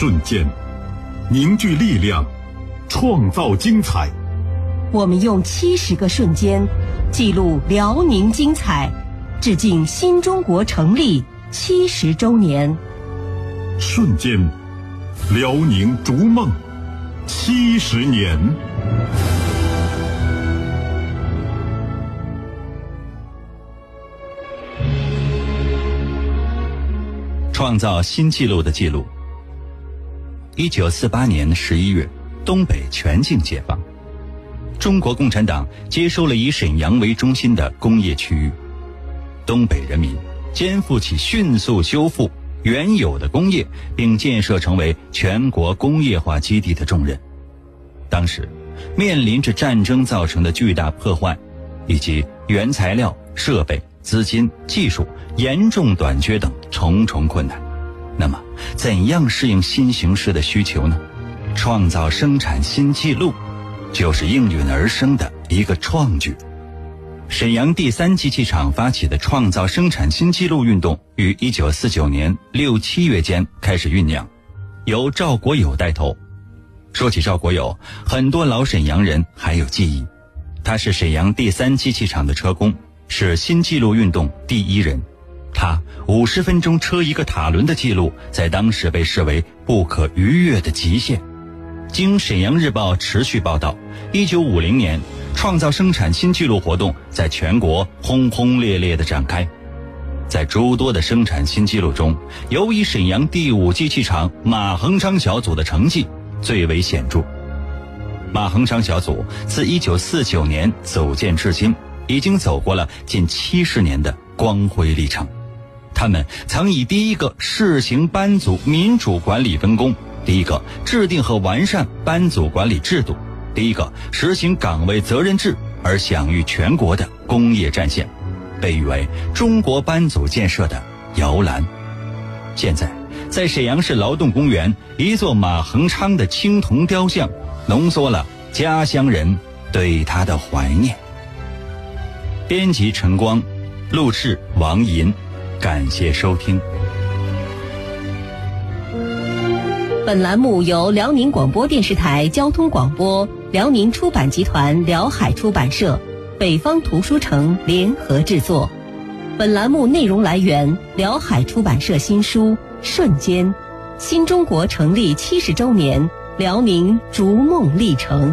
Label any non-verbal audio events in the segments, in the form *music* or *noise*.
瞬间，凝聚力量，创造精彩。我们用七十个瞬间，记录辽宁精彩，致敬新中国成立七十周年。瞬间，辽宁逐梦七十年。创造新纪录的记录。一九四八年十一月，东北全境解放，中国共产党接收了以沈阳为中心的工业区域，东北人民肩负起迅速修复原有的工业，并建设成为全国工业化基地的重任。当时，面临着战争造成的巨大破坏，以及原材料、设备。资金、技术严重短缺等重重困难，那么怎样适应新形势的需求呢？创造生产新纪录，就是应运而生的一个创举。沈阳第三机器厂发起的创造生产新纪录运动，于一九四九年六七月间开始酝酿，由赵国友带头。说起赵国友，很多老沈阳人还有记忆，他是沈阳第三机器厂的车工。是新纪录运动第一人，他五十分钟车一个塔轮的记录，在当时被视为不可逾越的极限。经《沈阳日报》持续报道，一九五零年，创造生产新纪录活动在全国轰轰烈烈地展开。在诸多的生产新纪录中，尤以沈阳第五机器厂马恒昌小组的成绩最为显著。马恒昌小组自一九四九年组建至今。已经走过了近七十年的光辉历程，他们曾以第一个试行班组民主管理分工，第一个制定和完善班组管理制度，第一个实行岗位责任制而享誉全国的工业战线，被誉为中国班组建设的摇篮。现在，在沈阳市劳动公园，一座马恒昌的青铜雕像，浓缩了家乡人对他的怀念。编辑陈光，录制王银，感谢收听。本栏目由辽宁广播电视台交通广播、辽宁出版集团辽海出版社、北方图书城联合制作。本栏目内容来源辽海出版社新书《瞬间：新中国成立七十周年辽宁逐梦历程》。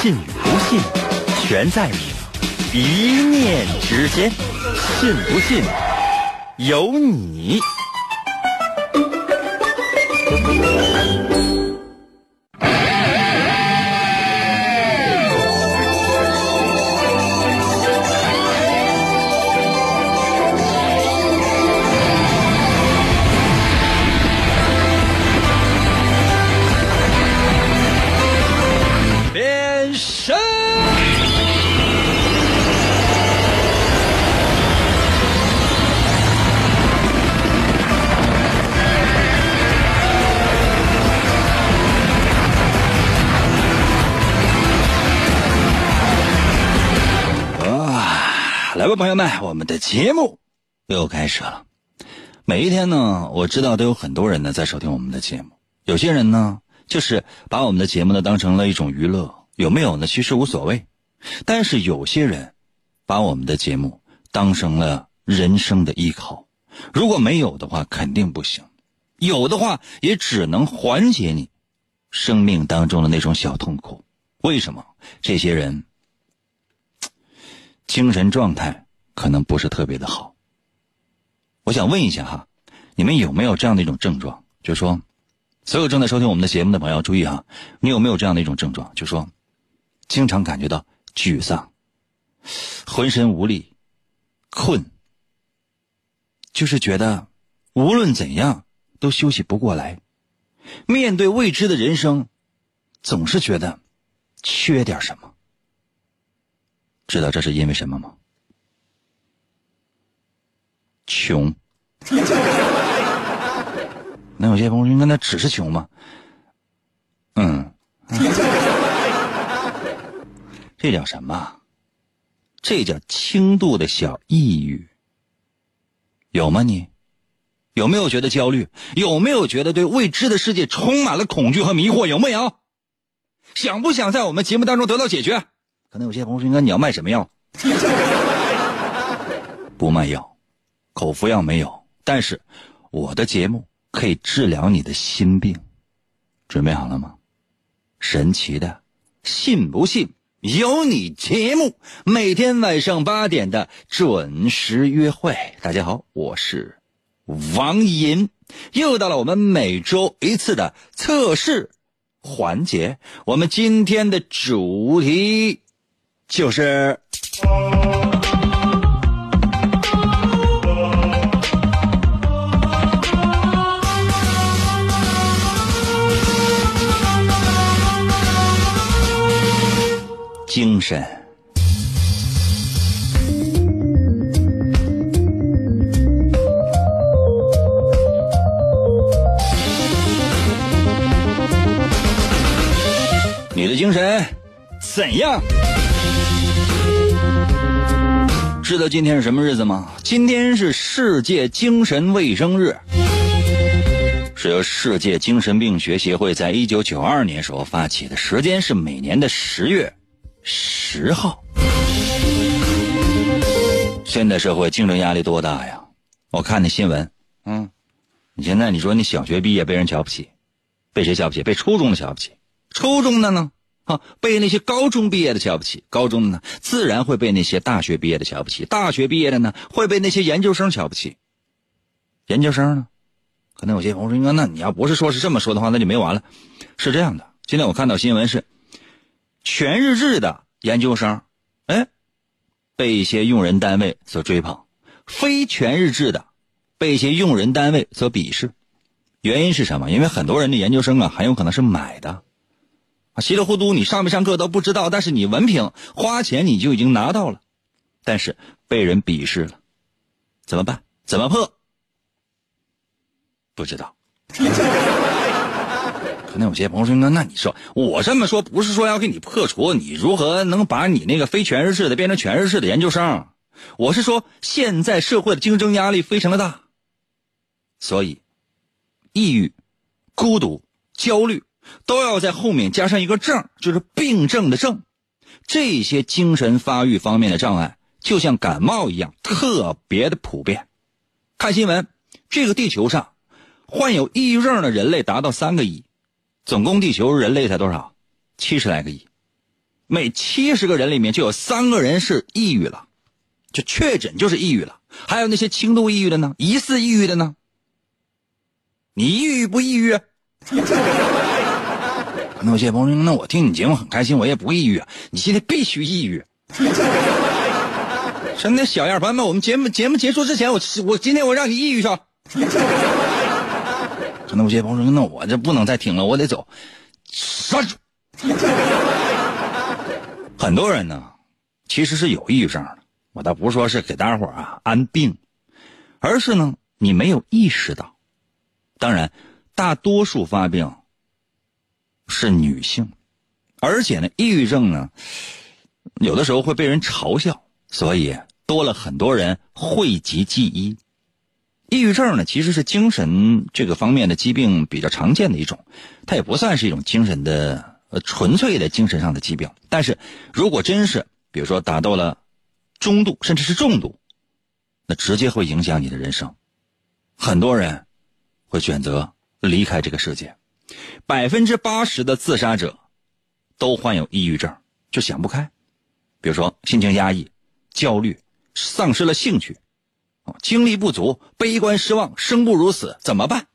信与不信，全在你一念之间。信不信，由你。来吧，朋友们，我们的节目又开始了。每一天呢，我知道都有很多人呢在收听我们的节目。有些人呢，就是把我们的节目呢当成了一种娱乐，有没有呢？其实无所谓。但是有些人，把我们的节目当成了人生的依靠。如果没有的话，肯定不行；有的话，也只能缓解你生命当中的那种小痛苦。为什么？这些人。精神状态可能不是特别的好。我想问一下哈，你们有没有这样的一种症状？就是说，所有正在收听我们的节目的朋友注意啊，你有没有这样的一种症状？就是说，经常感觉到沮丧，浑身无力，困，就是觉得无论怎样都休息不过来。面对未知的人生，总是觉得缺点什么。知道这是因为什么吗？穷。*laughs* 那有些朋友应该：“那只是穷吗？”嗯，这叫什么？这叫轻度的小抑郁。有吗？你有没有觉得焦虑？有没有觉得对未知的世界充满了恐惧和迷惑？有没有？想不想在我们节目当中得到解决？可能有些朋友说：“应该你要卖什么药？” *laughs* 不卖药，口服药没有。但是我的节目可以治疗你的心病，准备好了吗？神奇的，信不信由你节目，每天晚上八点的准时约会。大家好，我是王银，又到了我们每周一次的测试环节。我们今天的主题就是。精神。你的精神怎样？知道今天是什么日子吗？今天是世界精神卫生日，是由世界精神病学协会在一九九二年时候发起的，时间是每年的十月。十号，现在社会竞争压力多大呀？我看那新闻，嗯，你现在你说你小学毕业被人瞧不起，被谁瞧不起？被初中的瞧不起，初中的呢？啊，被那些高中毕业的瞧不起，高中的呢，自然会被那些大学毕业的瞧不起，大学毕业的呢，会被那些研究生瞧不起。研究生呢？可能有些朋友说：“，那你要不是说是这么说的话，那就没完了。”是这样的，今天我看到新闻是。全日制的研究生，哎，被一些用人单位所追捧；非全日制的，被一些用人单位所鄙视。原因是什么？因为很多人的研究生啊，很有可能是买的，稀里糊涂你上没上课都不知道，但是你文凭花钱你就已经拿到了，但是被人鄙视了，怎么办？怎么破？不知道。*laughs* 可能有些朋友说：“那那你说我这么说，不是说要给你破除，你如何能把你那个非全日制的变成全日制的研究生？我是说，现在社会的竞争压力非常的大，所以，抑郁、孤独、焦虑都要在后面加上一个症，就是病症的症。这些精神发育方面的障碍，就像感冒一样，特别的普遍。看新闻，这个地球上患有抑郁症的人类达到三个亿。”总共地球人类才多少？七十来个亿，每七十个人里面就有三个人是抑郁了，就确诊就是抑郁了。还有那些轻度抑郁的呢？疑似抑郁的呢？你抑郁不抑郁？*laughs* 那有些朋友说：“那我听你节目很开心，我也不抑郁啊。你现在必须抑郁。*laughs* ”真的小样，朋友们，我们节目节目结束之前，我我今天我让你抑郁上。*laughs* 可能有些朋友说：“那我这不能再听了，我得走。”杀住！很多人呢，其实是有抑郁症的。我倒不是说是给大家伙啊安病，而是呢你没有意识到。当然，大多数发病是女性，而且呢，抑郁症呢有的时候会被人嘲笑，所以多了很多人讳疾忌医。抑郁症呢，其实是精神这个方面的疾病比较常见的一种，它也不算是一种精神的呃纯粹的精神上的疾病。但是如果真是比如说达到了中度甚至是重度，那直接会影响你的人生，很多人会选择离开这个世界。百分之八十的自杀者都患有抑郁症，就想不开，比如说心情压抑、焦虑、丧失了兴趣。精力不足，悲观失望，生不如死，怎么办？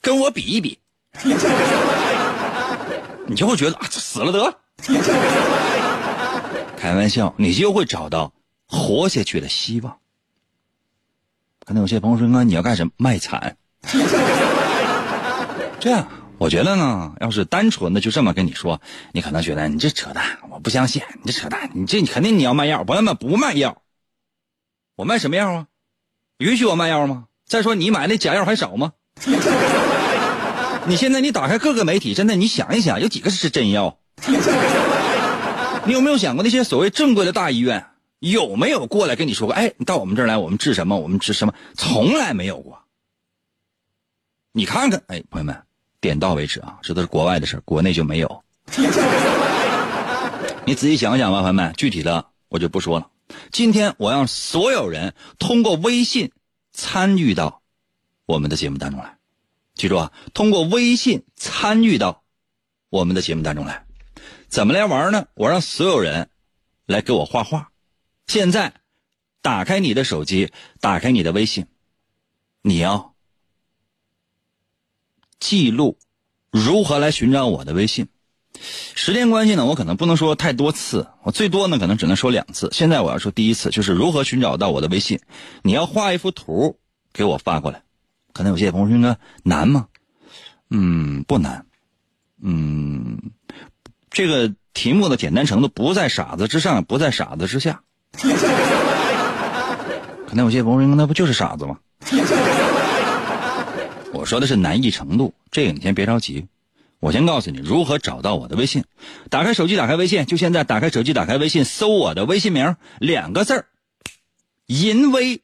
跟我比一比，*laughs* 你就会觉得啊，死了得了。开玩笑，你就会找到活下去的希望。可能有些朋友说：“哥，你要干什么？卖惨？”这样，我觉得呢，要是单纯的就这么跟你说，你可能觉得你这扯淡，我不相信，你这扯淡，你这肯定你要卖药，朋友们不卖药，我卖什么药啊？允许我卖药吗？再说你买那假药还少吗？*laughs* 你现在你打开各个媒体，真的你想一想，有几个是真药？你有没有想过那些所谓正规的大医院有没有过来跟你说过？哎，你到我们这儿来，我们治什么？我们治什么？从来没有过。你看看，哎，朋友们。点到为止啊，这都是国外的事国内就没有。*laughs* 你仔细想想吧，朋友们，具体的我就不说了。今天我让所有人通过微信参与到我们的节目当中来，记住啊，通过微信参与到我们的节目当中来。怎么来玩呢？我让所有人来给我画画。现在打开你的手机，打开你的微信，你要。记录如何来寻找我的微信？时间关系呢，我可能不能说太多次，我最多呢可能只能说两次。现在我要说第一次，就是如何寻找到我的微信。你要画一幅图给我发过来。可能有些朋友说呢，难吗？嗯，不难。嗯，这个题目的简单程度不在傻子之上，不在傻子之下。*laughs* 可能有些朋友说，那不就是傻子吗？我说的是难易程度，这个你先别着急，我先告诉你如何找到我的微信。打开手机，打开微信，就现在打开手机，打开微信，搜我的微信名，两个字儿，银威，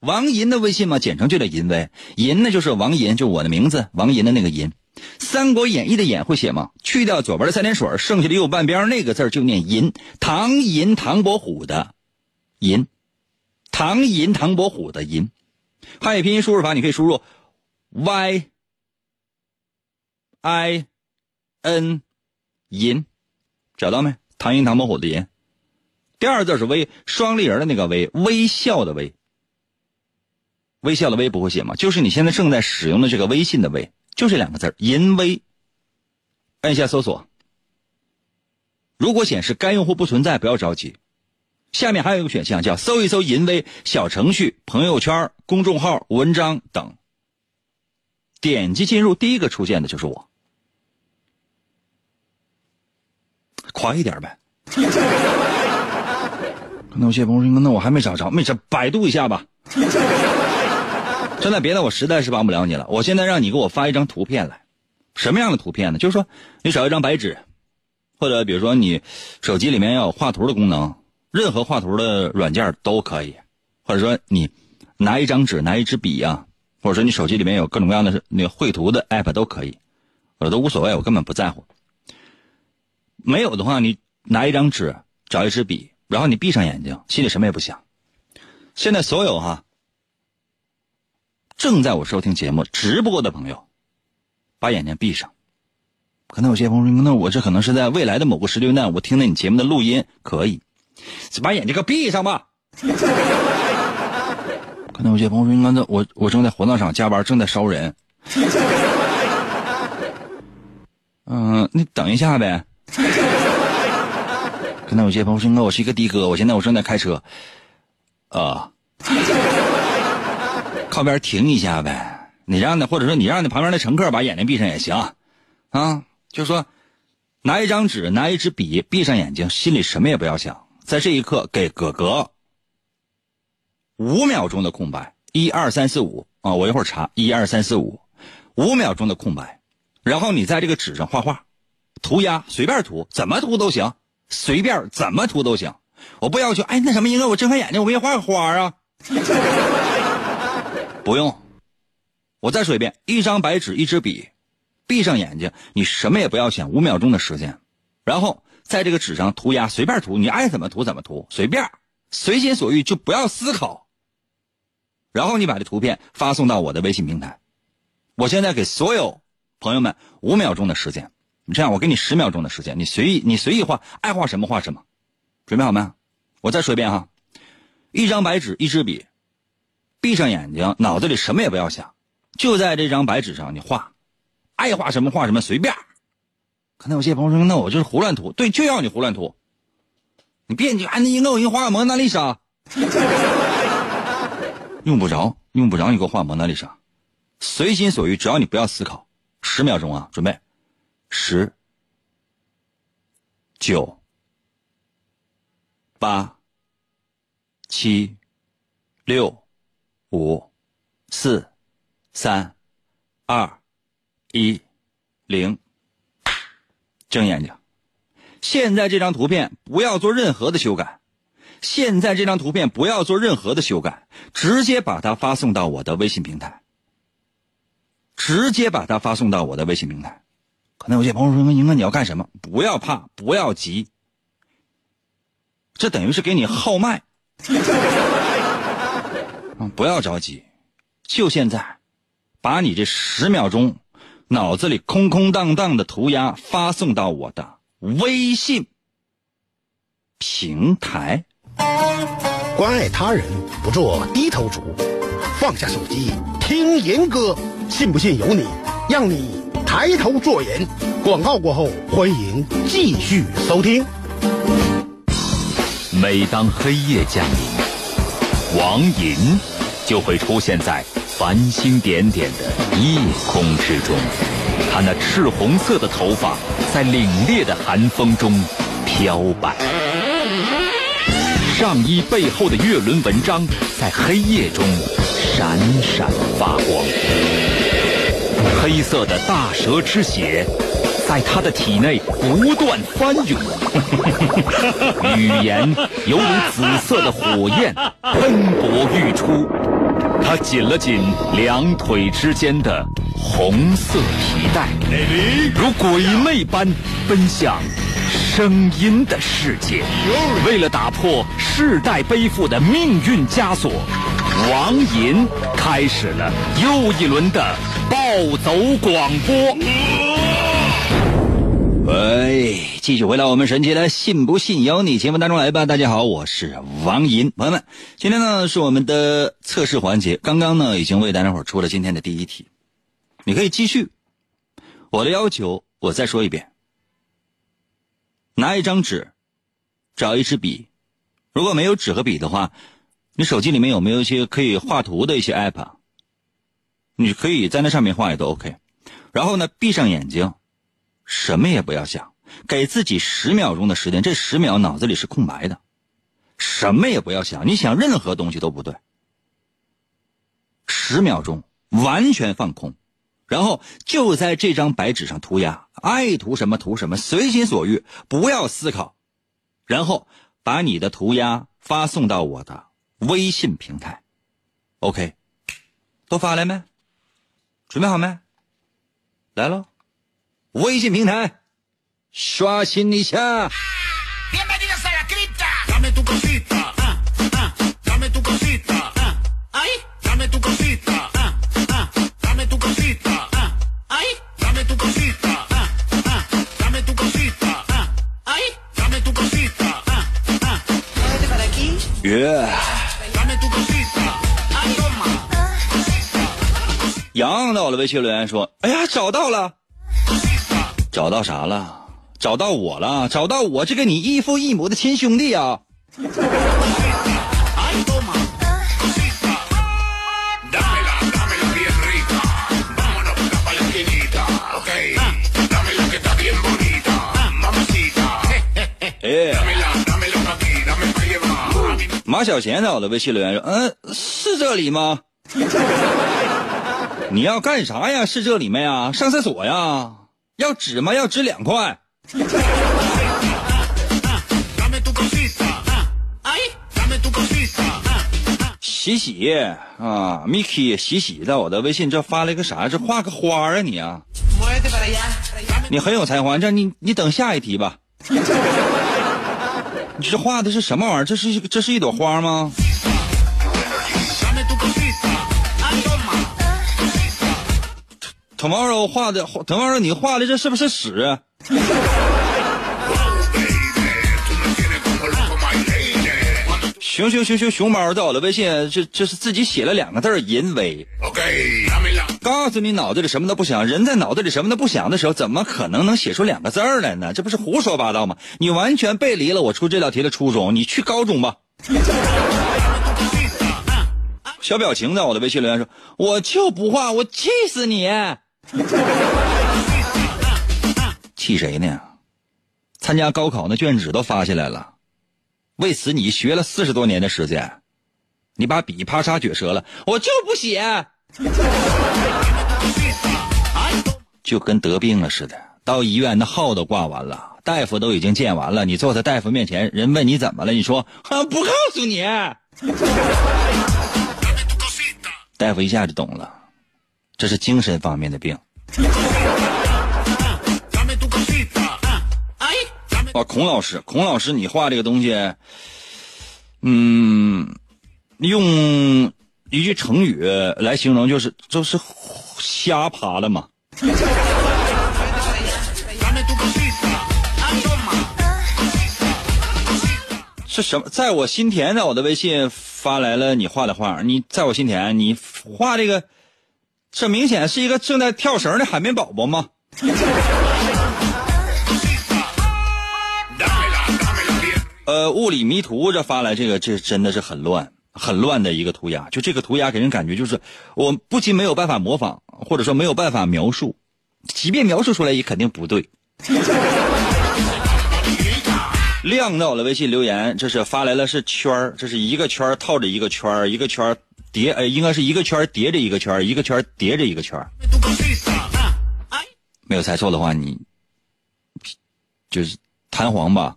王银的微信嘛，简称就叫银威。银呢就是王银，就我的名字王银的那个银。《三国演义》的演会写吗？去掉左边的三点水，剩下的右半边那个字就念银。唐银唐伯虎的银，唐银唐伯虎的银。汉语拼音输入法你可以输入。Y i n 银，找到没？唐寅唐伯虎的寅，第二字是微，双立人的那个微，微笑的微，微笑的微不会写吗？就是你现在正在使用的这个微信的微，就这两个字银微。按一下搜索，如果显示该用户不存在，不要着急，下面还有一个选项叫搜一搜银微小程序、朋友圈、公众号、文章等。点击进入，第一个出现的就是我。快一点呗！可能有些朋友说：“那我还没找着，没事，百度一下吧。”真的别的我实在是帮不了你了。我现在让你给我发一张图片来，什么样的图片呢？就是说，你找一张白纸，或者比如说你手机里面要有画图的功能，任何画图的软件都可以。或者说你拿一张纸，拿一支笔呀。或者说你手机里面有各种各样的那个绘图的 app 都可以，我都无所谓，我根本不在乎。没有的话，你拿一张纸，找一支笔，然后你闭上眼睛，心里什么也不想。现在所有哈正在我收听节目直播的朋友，把眼睛闭上。可能有些朋友说，那我这可能是在未来的某个时间段，我听到你节目的录音可以，把眼睛给闭上吧。那有些朋友说：“那我我正在火葬场加班，正在烧人。*laughs* ”嗯，你等一下呗。可能有些朋友说：“那我是一个的哥，我现在我正在开车。”啊，靠边停一下呗。你让那或者说你让那旁边的乘客把眼睛闭上也行，啊，就说拿一张纸，拿一支笔，闭上眼睛，心里什么也不要想，在这一刻给哥哥。五秒钟的空白，一二三四五。啊！我一会儿查，一二三四五，五秒钟的空白，然后你在这个纸上画画，涂鸦随便涂，怎么涂都行，随便怎么涂都行。我不要求，哎，那什么，应该我睁开眼睛，我给你画个花啊。*laughs* 不用，我再说一遍，一张白纸，一支笔，闭上眼睛，你什么也不要想，五秒钟的时间，然后在这个纸上涂鸦，随便涂，你爱怎么涂怎么涂，随便，随心所欲，就不要思考。然后你把这图片发送到我的微信平台，我现在给所有朋友们五秒钟的时间，你这样我给你十秒钟的时间，你随意你随意画，爱画什么画什么，准备好没？我再说一遍哈，一张白纸，一支笔，闭上眼睛，脑子里什么也不要想，就在这张白纸上你画，爱画什么画什么，随便。可能有些朋友说，那我就是胡乱涂，对，就要你胡乱涂，你别你哎，那应该我你画个蒙娜丽莎，用不着，用不着你给我画蒙娜丽莎，随心所欲，只要你不要思考。十秒钟啊，准备，十、九、八、七、六、五、四、三、二、一、零，睁眼睛。现在这张图片不要做任何的修改。现在这张图片不要做任何的修改，直接把它发送到我的微信平台。直接把它发送到我的微信平台。可能有些朋友说：“宁哥，你要干什么？”不要怕，不要急。这等于是给你号脉。嗯，不要着急，就现在，把你这十秒钟脑子里空空荡荡的涂鸦发送到我的微信平台。关爱他人，不做低头族，放下手机听严歌，信不信由你，让你抬头做人。广告过后，欢迎继续收听。每当黑夜降临，王银就会出现在繁星点点的夜空之中，他那赤红色的头发在凛冽的寒风中飘摆。上衣背后的月轮纹章在黑夜中闪闪发光，黑色的大蛇之血在他的体内不断翻涌，*laughs* 语言犹如紫色的火焰喷薄欲出。他紧了紧两腿之间的红色皮带，如鬼魅般奔向。声音的世界，为了打破世代背负的命运枷锁，王银开始了又一轮的暴走广播。喂，继续回到我们神奇的“信不信由你”节目当中来吧。大家好，我是王银，朋友们，今天呢是我们的测试环节，刚刚呢已经为大家伙出了今天的第一题，你可以继续。我的要求，我再说一遍。拿一张纸，找一支笔。如果没有纸和笔的话，你手机里面有没有一些可以画图的一些 app？你可以在那上面画也都 OK。然后呢，闭上眼睛，什么也不要想，给自己十秒钟的时间。这十秒脑子里是空白的，什么也不要想，你想任何东西都不对。十秒钟完全放空。然后就在这张白纸上涂鸦，爱涂什么涂什么，随心所欲，不要思考。然后把你的涂鸦发送到我的微信平台。OK，都发来没？准备好没？来喽，微信平台，刷新一下。约。杨到了微信留言说：“哎呀，找到了，找到啥了？找到我了，找到我这个你异父异母的亲兄弟啊！”马小贤在我的微信留言说：“嗯，是这里吗？*laughs* 你要干啥呀？是这里没呀？上厕所呀？要纸吗？要纸两块。洗洗啊，Miki 洗洗在我的微信这发了一个啥？这画个花啊你啊？你很有才华，这你你等下一题吧。”你这画的是什么玩意儿？这是这是一朵花吗？Tomorrow 画的，Tomorrow 你画的这是不是屎？熊熊熊熊熊猫在我的微信，这这是自己写了两个字儿“淫威”。OK，告诉你，脑子里什么都不想，人在脑子里什么都不想的时候，怎么可能能写出两个字来呢？这不是胡说八道吗？你完全背离了我出这道题的初衷。你去高中吧。*laughs* 小表情在我的微信留言说：“我就不画，我气死你！” *laughs* 气谁呢？参加高考那卷纸都发下来了，为此你学了四十多年的时间，你把笔啪嚓撅折了，我就不写，*laughs* 就跟得病了似的。到医院那号都挂完了，大夫都已经见完了，你坐在大夫面前，人问你怎么了，你说 *laughs* 不告诉你。*laughs* 大夫一下就懂了，这是精神方面的病。啊，孔老师，孔老师，你画这个东西，嗯，用一句成语来形容，就是就是瞎爬的嘛。是什么？在我心田，在我的微信发来了你画的画。你在我心田，你画这个，这明显是一个正在跳绳的海绵宝宝吗？呃，物理迷途这发来这个，这真的是很乱，很乱的一个涂鸦。就这个涂鸦给人感觉就是，我不仅没有办法模仿，或者说没有办法描述，即便描述出来也肯定不对。*laughs* 亮到了微信留言，这是发来了是圈儿，这是一个圈套着一个圈儿，一个圈叠，呃，应该是一个圈叠着一个圈，一个圈叠着一个圈。没有猜错的话，你就是弹簧吧？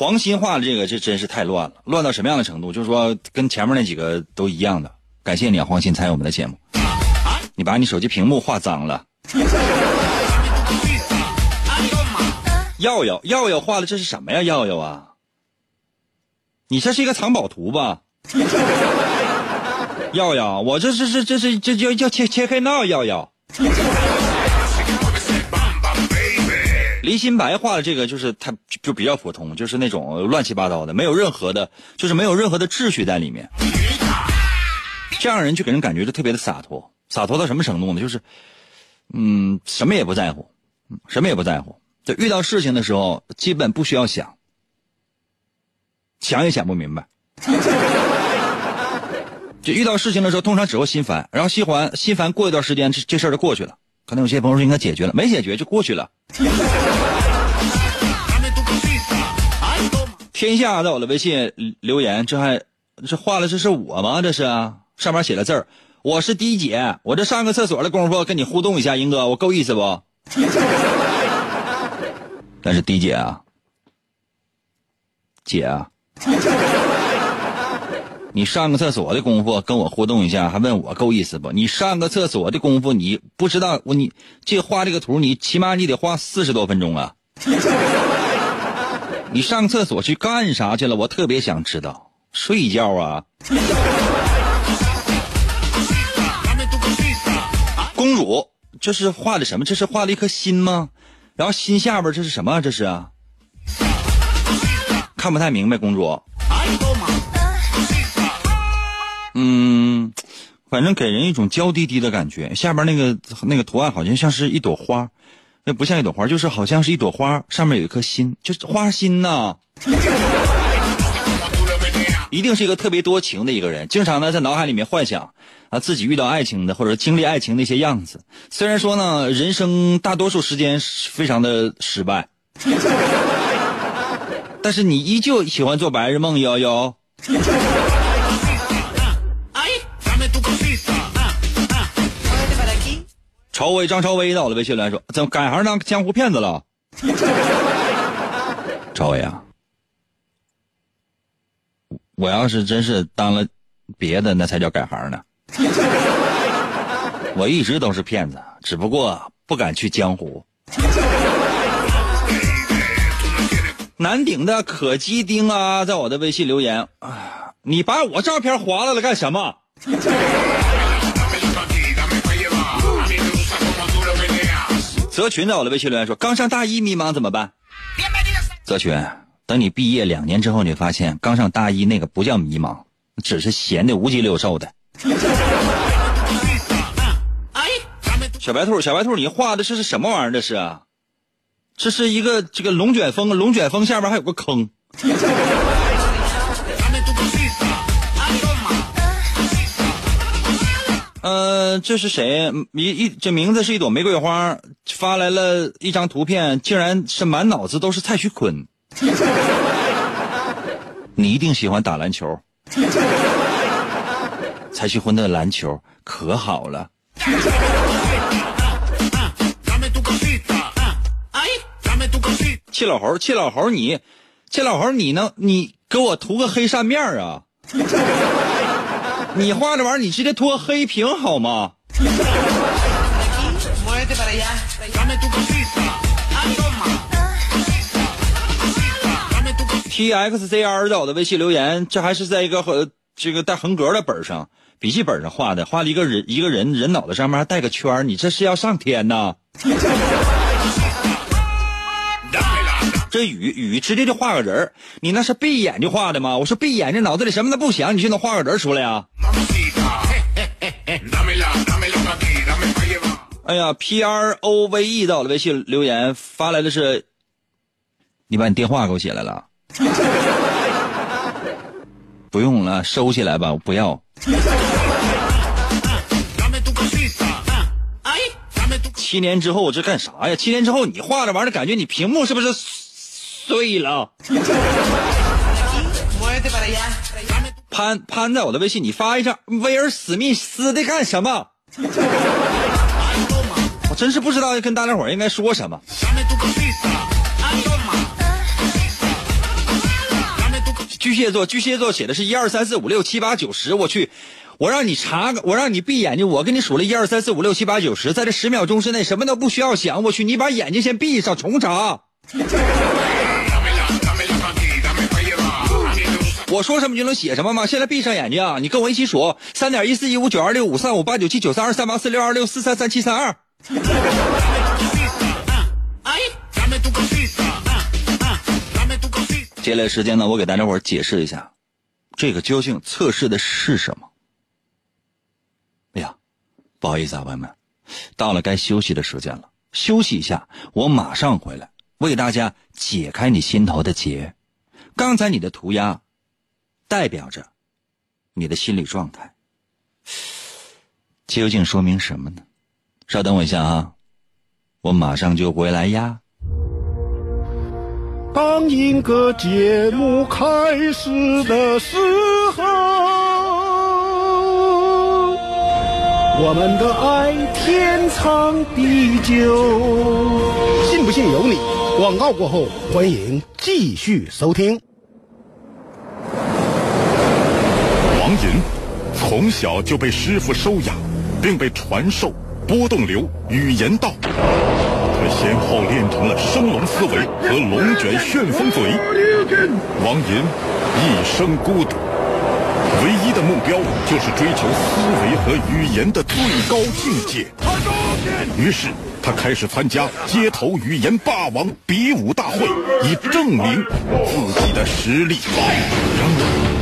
黄鑫画的这个，这真是太乱了，乱到什么样的程度？就是说，跟前面那几个都一样的。感谢你啊，黄鑫参与我们的节目。你把你手机屏幕画脏了。*laughs* 耀耀，耀耀画的这是什么呀？耀耀啊，你这是一个藏宝图吧？*laughs* 耀耀，我这是是这是这叫叫切切开闹，耀耀。离心白画的这个就是他就比较普通，就是那种乱七八糟的，没有任何的，就是没有任何的秩序在里面。这样人就给人感觉就特别的洒脱，洒脱到什么程度呢？就是，嗯，什么也不在乎，什么也不在乎。就遇到事情的时候，基本不需要想，想也想不明白。*laughs* 就遇到事情的时候，通常只会心烦，然后心烦心烦，过一段时间，这这事儿就过去了。可能有些朋友说应该解决了，没解决就过去了。*laughs* 天下在我的微信留言，这还这画的这是我吗？这是上面写的字儿，我是迪姐，我这上个厕所的功夫跟你互动一下，英哥，我够意思不？*laughs* 但是迪姐啊，姐啊，你上个厕所的功夫跟我互动一下，还问我够意思不？你上个厕所的功夫，你不知道我你这画这个图，你起码你得画四十多分钟啊！*laughs* 你上厕所去干啥去了？我特别想知道。睡觉啊！公主，这是画的什么？这是画了一颗心吗？然后心下边这是什么？这是啊，看不太明白，公主。嗯，反正给人一种娇滴滴的感觉。下边那个那个图案好像像是一朵花，那不像一朵花，就是好像是一朵花，上面有一颗心，就是花心呐。*laughs* 一定是一个特别多情的一个人，经常呢在脑海里面幻想啊自己遇到爱情的或者经历爱情那些样子。虽然说呢，人生大多数时间非常的失败，*laughs* 但是你依旧喜欢做白日梦，幺幺。朝威张朝威到了微信来说，怎么改行当江湖骗子了？*laughs* 朝威啊。我要是真是当了别的，那才叫改行呢。我一直都是骗子，只不过不敢去江湖。南顶的可鸡丁啊，在我的微信留言啊，你把我照片划了了干什么？泽群在我的微信留言说，刚上大一迷茫怎么办？泽群。等你毕业两年之后，你发现刚上大一那个不叫迷茫，只是闲的无鸡六兽的。小白兔，小白兔，你画的这是什么玩意儿？这是啊，这是一个这个龙卷风，龙卷风下边还有个坑。呃，这是谁？一一这名字是一朵玫瑰花，发来了一张图片，竟然是满脑子都是蔡徐坤。*laughs* 你一定喜欢打篮球，*laughs* 蔡徐坤的篮球可好了。*laughs* 气老猴，气老猴，你，气老猴，你能你给我涂个黑扇面啊？你画这玩意儿，你直接拖黑屏好吗？T X Z R 在我的微信留言，这还是在一个和这个带横格的本上，笔记本上画的，画了一个人一个人人脑袋上面还带个圈你这是要上天呐？这雨雨直接就画个人儿你那是闭眼就画的吗？我说闭眼这，脑子里什么都不想，你就能画个人儿出来呀？*laughs* 哎呀，P R O V E 到了微信留言发来的是，你把你电话给我写来了，*laughs* 不用了，收起来吧，我不要。七年之后我这干啥呀？七年之后你画这玩意儿，感觉你屏幕是不是碎了？*laughs* 潘潘在我的微信，你发一下威尔史密斯的干什么？我真是不知道跟大家伙儿应该说什么。巨蟹座，巨蟹座写的是一二三四五六七八九十，我去，我让你查个，我让你闭眼睛，我给你数了一二三四五六七八九十，在这十秒钟之内什么都不需要想，我去，你把眼睛先闭上，重查。我说什么就能写什么吗？现在闭上眼睛，你跟我一起数：三点一四一五九二六五三五八九七九三二三八四六二六四三三七三二。接下来时间呢，我给大家伙解释一下，这个究竟测试的是什么？哎呀，不好意思啊，朋友们，到了该休息的时间了，休息一下，我马上回来为大家解开你心头的结。刚才你的涂鸦，代表着你的心理状态，究竟说明什么呢？稍等我一下啊，我马上就回来呀。当一个节目开始的时候，我们的爱天长地久。信不信由你。广告过后，欢迎继续收听。王寅从小就被师傅收养，并被传授波动流语言道。他先后练成了升龙思维和龙卷旋风嘴。王寅一生孤独，唯一的目标就是追求思维和语言的最高境界。于是他开始参加街头语言霸王比武大会，以证明自己的实力。然而。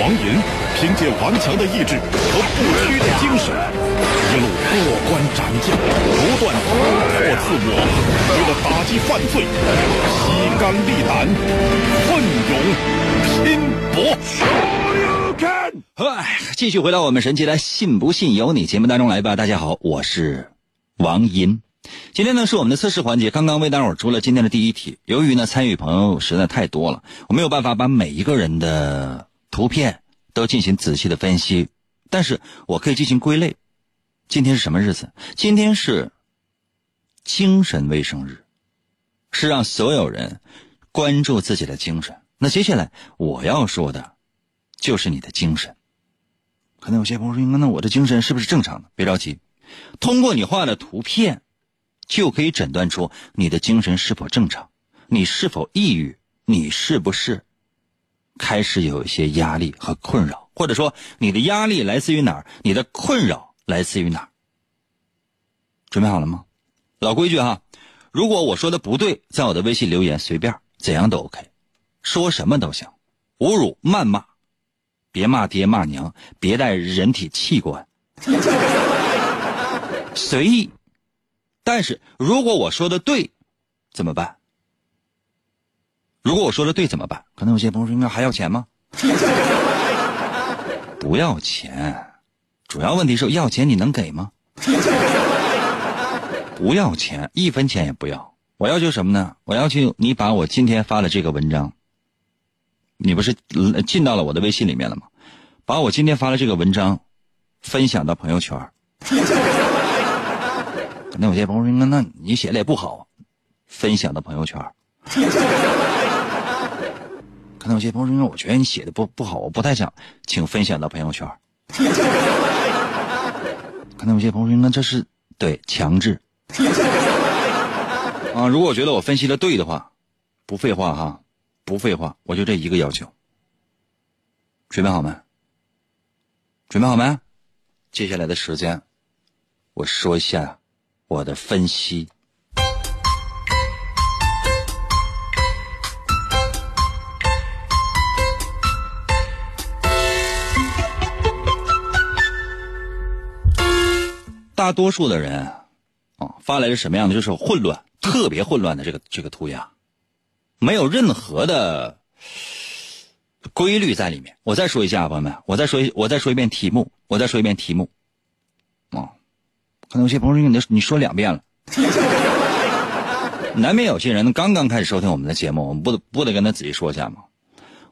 王银凭借顽强的意志和不屈的精神，一路过关斩将，不断突破自我，为了打击犯罪，披肝沥胆，奋勇拼搏。嗨，继续回到我们神奇的“信不信由你”节目当中来吧。大家好，我是王银。今天呢是我们的测试环节，刚刚为大伙出了今天的第一题。由于呢参与朋友实在太多了，我没有办法把每一个人的图片都进行仔细的分析，但是我可以进行归类。今天是什么日子？今天是精神卫生日，是让所有人关注自己的精神。那接下来我要说的，就是你的精神。可能有些朋友说：“那我的精神是不是正常的？”别着急，通过你画的图片。就可以诊断出你的精神是否正常，你是否抑郁，你是不是开始有一些压力和困扰，或者说你的压力来自于哪儿，你的困扰来自于哪儿？准备好了吗？老规矩哈，如果我说的不对，在我的微信留言随便怎样都 OK，说什么都行，侮辱、谩骂别骂爹骂娘，别带人体器官，*laughs* 随意。但是如果我说的对，怎么办？如果我说的对怎么办？可能有些朋友说，应该还要钱吗？*laughs* 不要钱，主要问题是要钱你能给吗？*laughs* 不要钱，一分钱也不要。我要求什么呢？我要求你把我今天发的这个文章，你不是进到了我的微信里面了吗？把我今天发的这个文章分享到朋友圈。*laughs* 可能有些朋友说，那那你写的也不好，分享到朋友圈。可能有些朋友说，我觉得你写的不不好，我不太想请分享到朋友圈。可能有些朋友说，那这是对强制。啊，如果我觉得我分析的对的话，不废话哈，不废话，我就这一个要求。准备好没？准备好没？接下来的时间，我说一下我的分析。大多数的人啊，发来是什么样的？就是混乱，特别混乱的这个这个涂鸦，没有任何的规律在里面。我再说一下，朋友们，我再说一，我再说一遍题目，我再说一遍题目。啊，可能有些朋友说你你说两遍了，*laughs* 难免有些人刚刚开始收听我们的节目，我们不得不得跟他仔细说一下吗？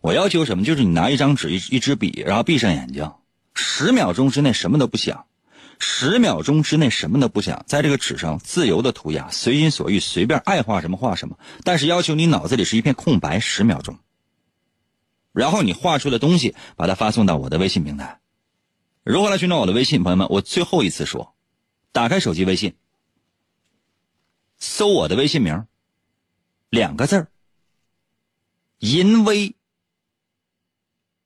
我要求什么？就是你拿一张纸、一一支笔，然后闭上眼睛，十秒钟之内什么都不想。十秒钟之内什么都不想，在这个纸上自由的涂鸦，随心所欲，随便爱画什么画什么。但是要求你脑子里是一片空白，十秒钟。然后你画出的东西，把它发送到我的微信平台。如何来寻找我的微信？朋友们，我最后一次说，打开手机微信，搜我的微信名，两个字儿，淫威，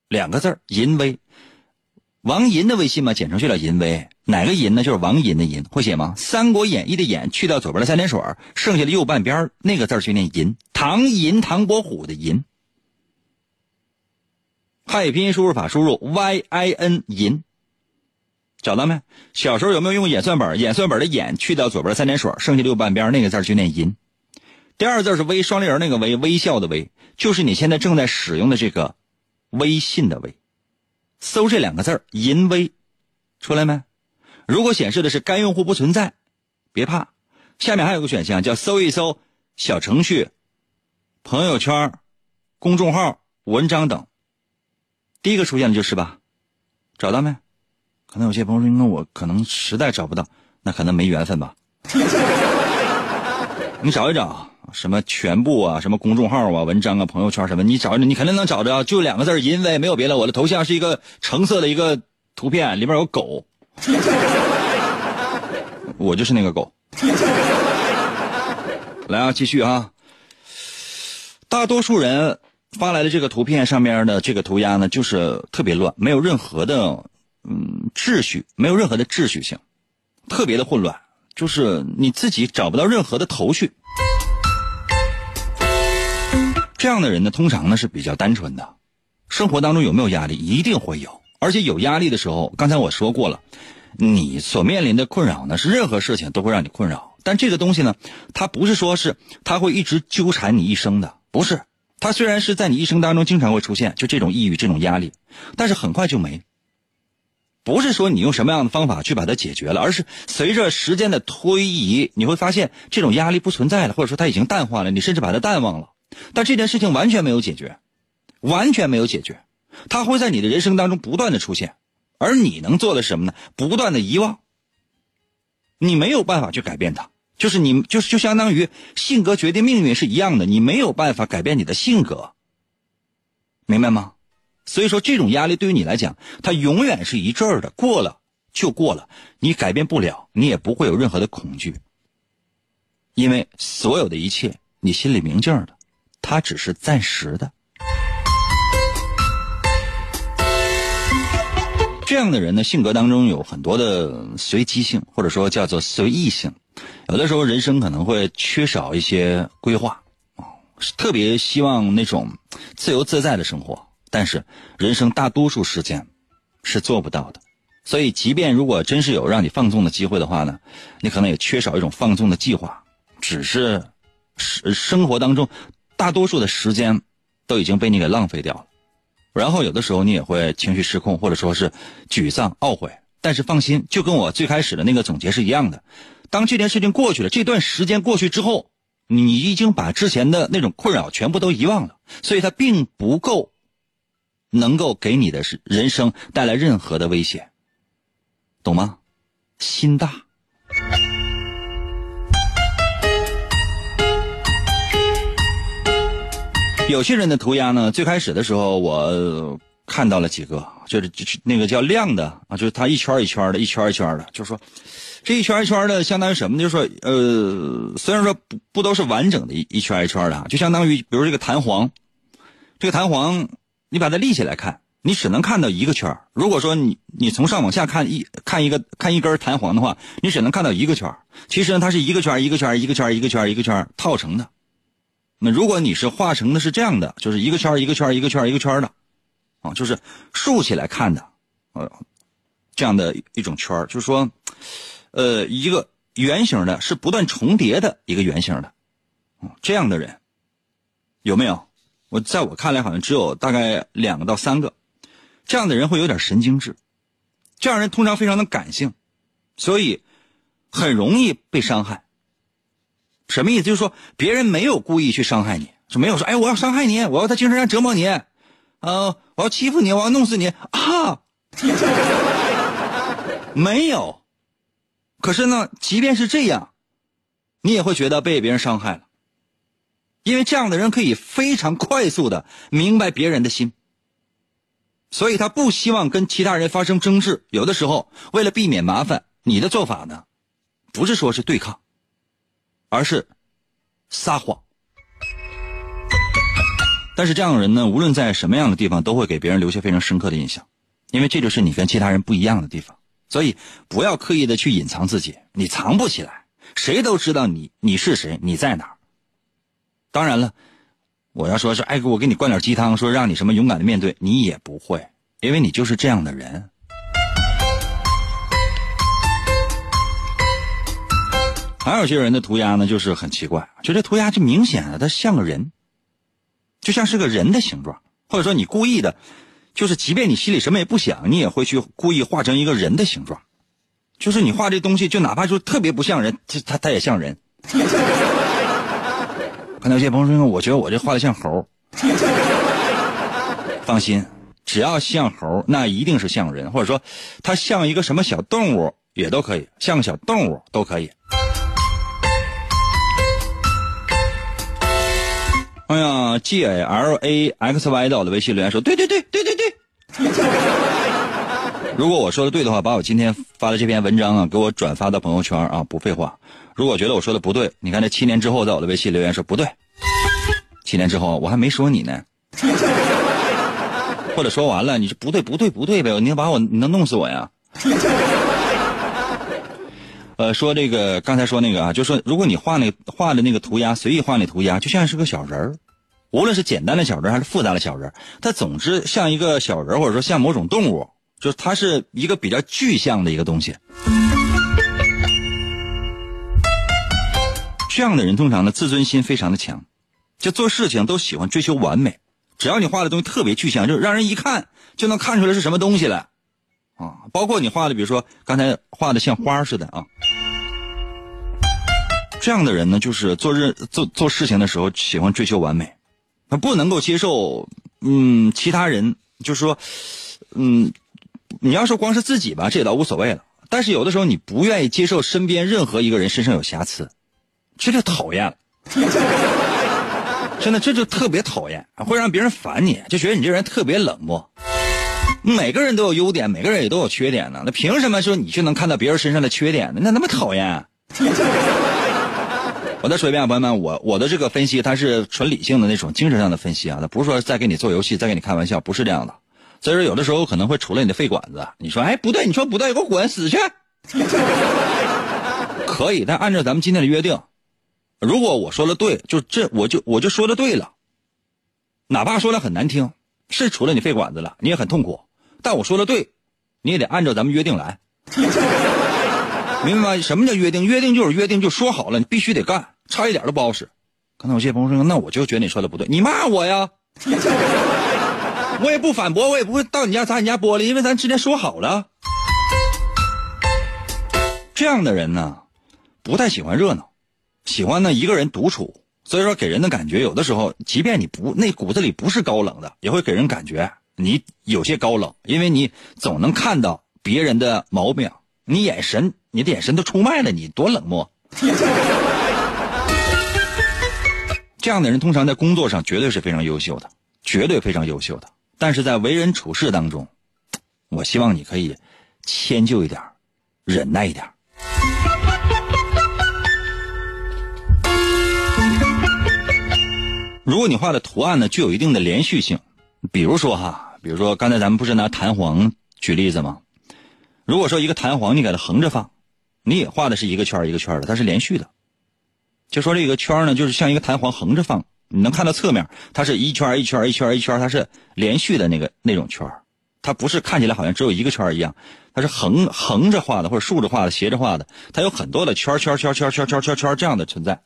两个字儿，淫威。王银的微信嘛，简称就叫淫威。哪个银呢？就是王银的银，会写吗？《三国演义》的演去掉左边的三点水，剩下的右半边那个字就念银。唐银，唐伯虎的银。汉语拼音输入法输入 y i n 银，找到没？小时候有没有用演算本？演算本的演去掉左边三点水，剩下的右半边那个字就念银。第二字是微双立人那个微，微笑的微，就是你现在正在使用的这个微信的微。搜这两个字淫威”，出来没？如果显示的是该用户不存在，别怕，下面还有个选项叫搜一搜小程序、朋友圈、公众号、文章等。第一个出现的就是吧？找到没？可能有些朋友说，那我可能实在找不到，那可能没缘分吧。*laughs* 你找一找。什么全部啊，什么公众号啊，文章啊，朋友圈什么，你找你肯定能找着，就两个字因为没有别的。我的头像是一个橙色的一个图片，里面有狗，*laughs* 我就是那个狗。来啊，继续啊。大多数人发来的这个图片上面的这个涂鸦呢，就是特别乱，没有任何的嗯秩序，没有任何的秩序性，特别的混乱，就是你自己找不到任何的头绪。这样的人呢，通常呢是比较单纯的。生活当中有没有压力？一定会有。而且有压力的时候，刚才我说过了，你所面临的困扰呢，是任何事情都会让你困扰。但这个东西呢，它不是说是它会一直纠缠你一生的，不是。它虽然是在你一生当中经常会出现，就这种抑郁、这种压力，但是很快就没。不是说你用什么样的方法去把它解决了，而是随着时间的推移，你会发现这种压力不存在了，或者说它已经淡化了，你甚至把它淡忘了。但这件事情完全没有解决，完全没有解决，它会在你的人生当中不断的出现，而你能做的是什么呢？不断的遗忘。你没有办法去改变它，就是你就是就相当于性格决定命运是一样的，你没有办法改变你的性格，明白吗？所以说这种压力对于你来讲，它永远是一阵儿的，过了就过了，你改变不了，你也不会有任何的恐惧，因为所有的一切你心里明镜的。它只是暂时的。这样的人呢，性格当中有很多的随机性，或者说叫做随意性。有的时候，人生可能会缺少一些规划啊，特别希望那种自由自在的生活。但是人生大多数时间是做不到的。所以，即便如果真是有让你放纵的机会的话呢，你可能也缺少一种放纵的计划，只是生生活当中大多数的时间都已经被你给浪费掉了。然后有的时候你也会情绪失控，或者说是沮丧、懊悔。但是放心，就跟我最开始的那个总结是一样的。当这件事情过去了，这段时间过去之后，你已经把之前的那种困扰全部都遗忘了，所以它并不够能够给你的是人生带来任何的威胁。懂吗？心大。*laughs* 有些人的涂鸦呢，最开始的时候我看到了几个，就是就是那个叫亮的啊，就是它一圈一圈的，一圈一圈的，就是说这一圈一圈的相当于什么？就是说呃，虽然说不不都是完整的一一圈一圈的，就相当于比如这个弹簧，这个弹簧你把它立起来看。你只能看到一个圈如果说你你从上往下看一看一个看一根弹簧的话，你只能看到一个圈其实呢，它是一个圈一个圈一个圈一个圈一个圈套成的。那如果你是画成的是这样的，就是一个圈一个圈一个圈一个圈的，啊，就是竖起来看的，呃，这样的一种圈就是说，呃，一个圆形的是不断重叠的一个圆形的，啊这样的人有没有？我在我看来，好像只有大概两个到三个。这样的人会有点神经质，这样人通常非常的感性，所以很容易被伤害。什么意思？就是说别人没有故意去伤害你，是没有说，哎，我要伤害你，我要在精神上折磨你，呃，我要欺负你，我要弄死你啊！*laughs* 没有。可是呢，即便是这样，你也会觉得被别人伤害了，因为这样的人可以非常快速的明白别人的心。所以他不希望跟其他人发生争执。有的时候，为了避免麻烦，你的做法呢，不是说是对抗，而是撒谎。但是这样的人呢，无论在什么样的地方，都会给别人留下非常深刻的印象，因为这就是你跟其他人不一样的地方。所以不要刻意的去隐藏自己，你藏不起来，谁都知道你你是谁，你在哪。当然了。我要说是，哎，我给你灌点鸡汤，说让你什么勇敢的面对，你也不会，因为你就是这样的人。还有些人的涂鸦呢，就是很奇怪，就这涂鸦就明显的，它像个人，就像是个人的形状，或者说你故意的，就是即便你心里什么也不想，你也会去故意画成一个人的形状，就是你画这东西，就哪怕就特别不像人，它它它也像人。有些朋友说：“我觉得我这画的像猴。”放心，只要像猴，那一定是像人，或者说它像一个什么小动物也都可以，像个小动物都可以。哎呀，G L A X Y 到我的微信留言说：“对对对对对对。” *laughs* 如果我说的对的话，把我今天发的这篇文章啊，给我转发到朋友圈啊！不废话。如果觉得我说的不对，你看这七年之后在我的微信留言说不对，七年之后我还没说你呢，*laughs* 或者说完了你说不对不对不对呗，你能把我你能弄死我呀？呃，说这个刚才说那个啊，就说如果你画那画的那个涂鸦随意画那涂鸦，就像是个小人儿，无论是简单的小人还是复杂的小人，它总之像一个小人或者说像某种动物，就是它是一个比较具象的一个东西。这样的人通常呢自尊心非常的强，就做事情都喜欢追求完美。只要你画的东西特别具象，就是让人一看就能看出来是什么东西来，啊，包括你画的，比如说刚才画的像花似的啊。这样的人呢，就是做任做做事情的时候喜欢追求完美，他不能够接受，嗯，其他人就是说，嗯，你要说光是自己吧，这也倒无所谓了。但是有的时候你不愿意接受身边任何一个人身上有瑕疵。这就讨厌了，*laughs* 真的这就特别讨厌，会让别人烦你，就觉得你这人特别冷漠。每个人都有优点，每个人也都有缺点呢，那凭什么说你就能看到别人身上的缺点呢？那那么讨厌。*laughs* 我再说一遍，啊朋友们，我我的这个分析它是纯理性的那种精神上的分析啊，它不是说在给你做游戏，在给你开玩笑，不是这样的。所以说，有的时候可能会杵了你的肺管子。你说，哎，不对，你说不对，给我滚死去。*laughs* 可以，但按照咱们今天的约定。如果我说的对，就这我就我就说的对了，哪怕说的很难听，是除了你肺管子了，你也很痛苦。但我说的对，你也得按照咱们约定来，明白吗？什么叫约定？约定就是约定，就说好了，你必须得干，差一点都不好使。刚才有些朋友说，那我就觉得你说的不对，你骂我呀，*laughs* 我也不反驳，我也不会到你家砸你家玻璃，因为咱之前说好了。这样的人呢，不太喜欢热闹，喜欢呢一个人独处，所以说给人的感觉有的时候，即便你不那骨子里不是高冷的，也会给人感觉你有些高冷，因为你总能看到别人的毛病，你眼神你的眼神都出卖了你，多冷漠。*laughs* 这样的人通常在工作上绝对是非常优秀的，绝对非常优秀的，但是在为人处事当中，我希望你可以迁就一点，忍耐一点。如果你画的图案呢具有一定的连续性，比如说哈，比如说刚才咱们不是拿弹簧举例子吗？如果说一个弹簧你给它横着放，你也画的是一个圈一个圈的，它是连续的。就说这个圈呢，就是像一个弹簧横着放，你能看到侧面，它是一圈一圈一圈一圈，它是连续的那个那种圈它不是看起来好像只有一个圈一样，它是横横着画的或者竖着画的斜着画的，它有很多的圈圈圈圈圈圈圈圈这样的存在。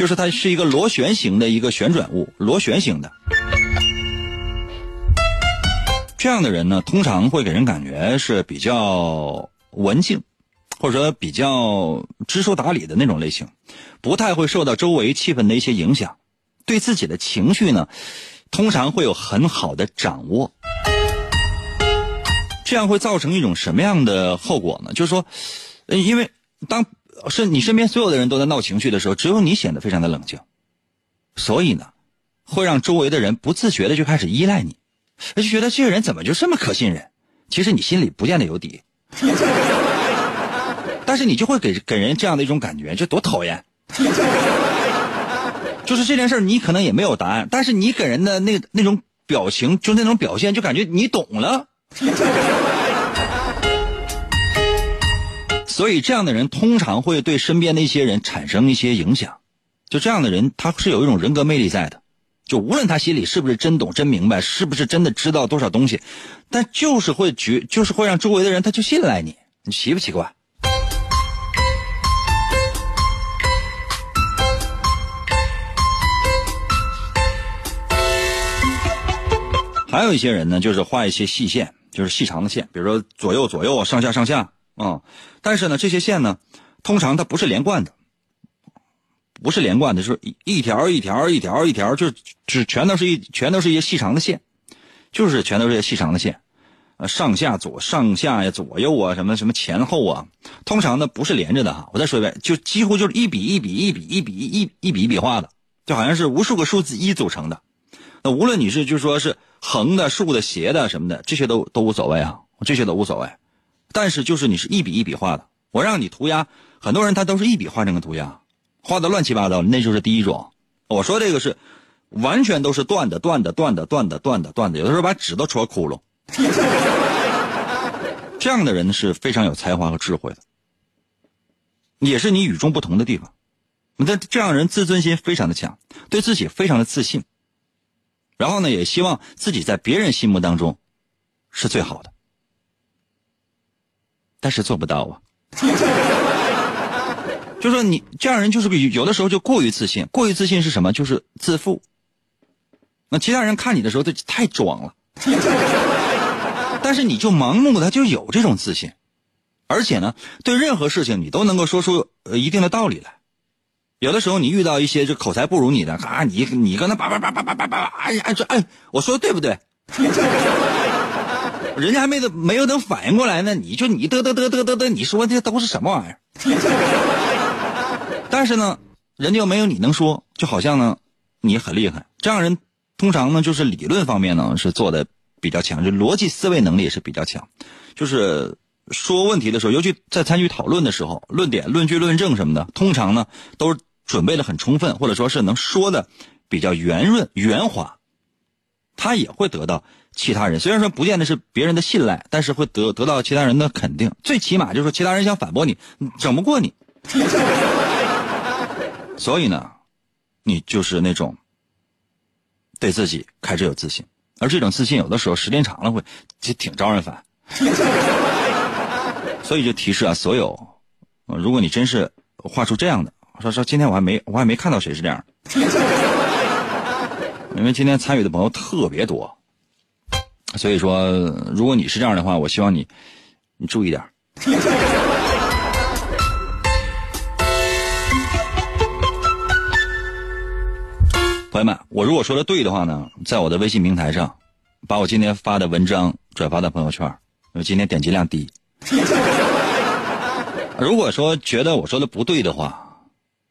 就是它是一个螺旋形的一个旋转物，螺旋形的。这样的人呢，通常会给人感觉是比较文静，或者说比较知书达理的那种类型，不太会受到周围气氛的一些影响，对自己的情绪呢，通常会有很好的掌握。这样会造成一种什么样的后果呢？就是说，因为当。是你身边所有的人都在闹情绪的时候，只有你显得非常的冷静，所以呢，会让周围的人不自觉的就开始依赖你，就觉得这个人怎么就这么可信任？其实你心里不见得有底，但是你就会给给人这样的一种感觉，这多讨厌！就是这件事你可能也没有答案，但是你给人的那那种表情，就那种表现，就感觉你懂了。所以，这样的人通常会对身边的一些人产生一些影响。就这样的人，他是有一种人格魅力在的。就无论他心里是不是真懂、真明白，是不是真的知道多少东西，但就是会觉，就是会让周围的人他就信赖你。你奇不奇怪？还有一些人呢，就是画一些细线，就是细长的线，比如说左右、左右、上下、上下。啊，但是呢，这些线呢，通常它不是连贯的，不是连贯的，是一条一条一条一条，就只全都是一全都是一些细长的线，就是全都是一些细长的线，呃，上下左上下呀，左右啊，什么什么前后啊，通常呢不是连着的哈。我再说一遍，就几乎就是一笔一笔一笔一笔一一笔一笔画的，就好像是无数个数字一组成的。那无论你是就说是横的、竖的、斜的什么的，这些都都无所谓啊，这些都无所谓。但是就是你是一笔一笔画的，我让你涂鸦，很多人他都是一笔画成个涂鸦，画的乱七八糟，那就是第一种。我说这个是完全都是断的，断的，断的，断的，断的，断的，有的时候把纸都戳窟窿。*laughs* 这样的人是非常有才华和智慧的，也是你与众不同的地方。那这样人自尊心非常的强，对自己非常的自信，然后呢，也希望自己在别人心目当中是最好的。但是做不到啊！*laughs* 就说你这样人就是个有的时候就过于自信，过于自信是什么？就是自负。那其他人看你的时候，他太装了。但是你就盲目的就有这种自信，而且呢，对任何事情你都能够说出呃一定的道理来。有的时候你遇到一些就口才不如你的啊，你你跟他叭叭叭叭叭叭叭，哎呀，这哎，我说的对不对？人家还没等没有等反应过来呢，你就你嘚嘚嘚嘚嘚嘚，你说这都是什么玩意儿？*laughs* 但是呢，人家又没有你能说，就好像呢，你很厉害。这样人通常呢，就是理论方面呢是做的比较强，就逻辑思维能力也是比较强，就是说问题的时候，尤其在参与讨论的时候，论点、论据、论证什么的，通常呢都准备的很充分，或者说是能说的比较圆润、圆滑，他也会得到。其他人虽然说不见得是别人的信赖，但是会得得到其他人的肯定。最起码就是说，其他人想反驳你，整不过你。*laughs* 所以呢，你就是那种对自己开始有自信，而这种自信有的时候时间长了会就挺招人烦。*laughs* 所以就提示啊，所有，如果你真是画出这样的，说说今天我还没我还没看到谁是这样的，因为今天参与的朋友特别多，所以说如果你是这样的话，我希望你你注意点。*laughs* 朋友们，我如果说的对的话呢，在我的微信平台上，把我今天发的文章转发到朋友圈，因为今天点击量低。*laughs* 如果说觉得我说的不对的话，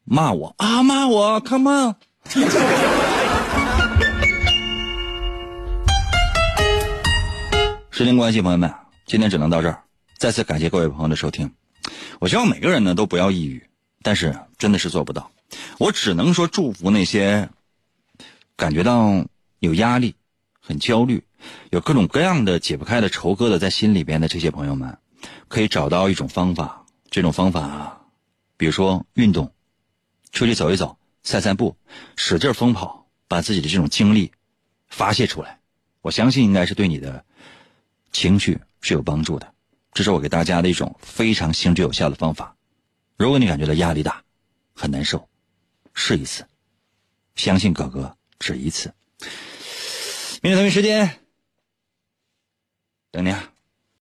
骂我啊，骂我，come on。时间关系，朋友们，今天只能到这儿。再次感谢各位朋友的收听。我希望每个人呢都不要抑郁，但是真的是做不到。我只能说祝福那些。感觉到有压力、很焦虑、有各种各样的解不开的愁疙瘩在心里边的这些朋友们，可以找到一种方法。这种方法，比如说运动，出去走一走、散散步、使劲疯跑，把自己的这种精力发泄出来。我相信应该是对你的情绪是有帮助的。这是我给大家的一种非常行之有效的方法。如果你感觉到压力大、很难受，试一次，相信哥哥。只一次，明天同一时间等你啊。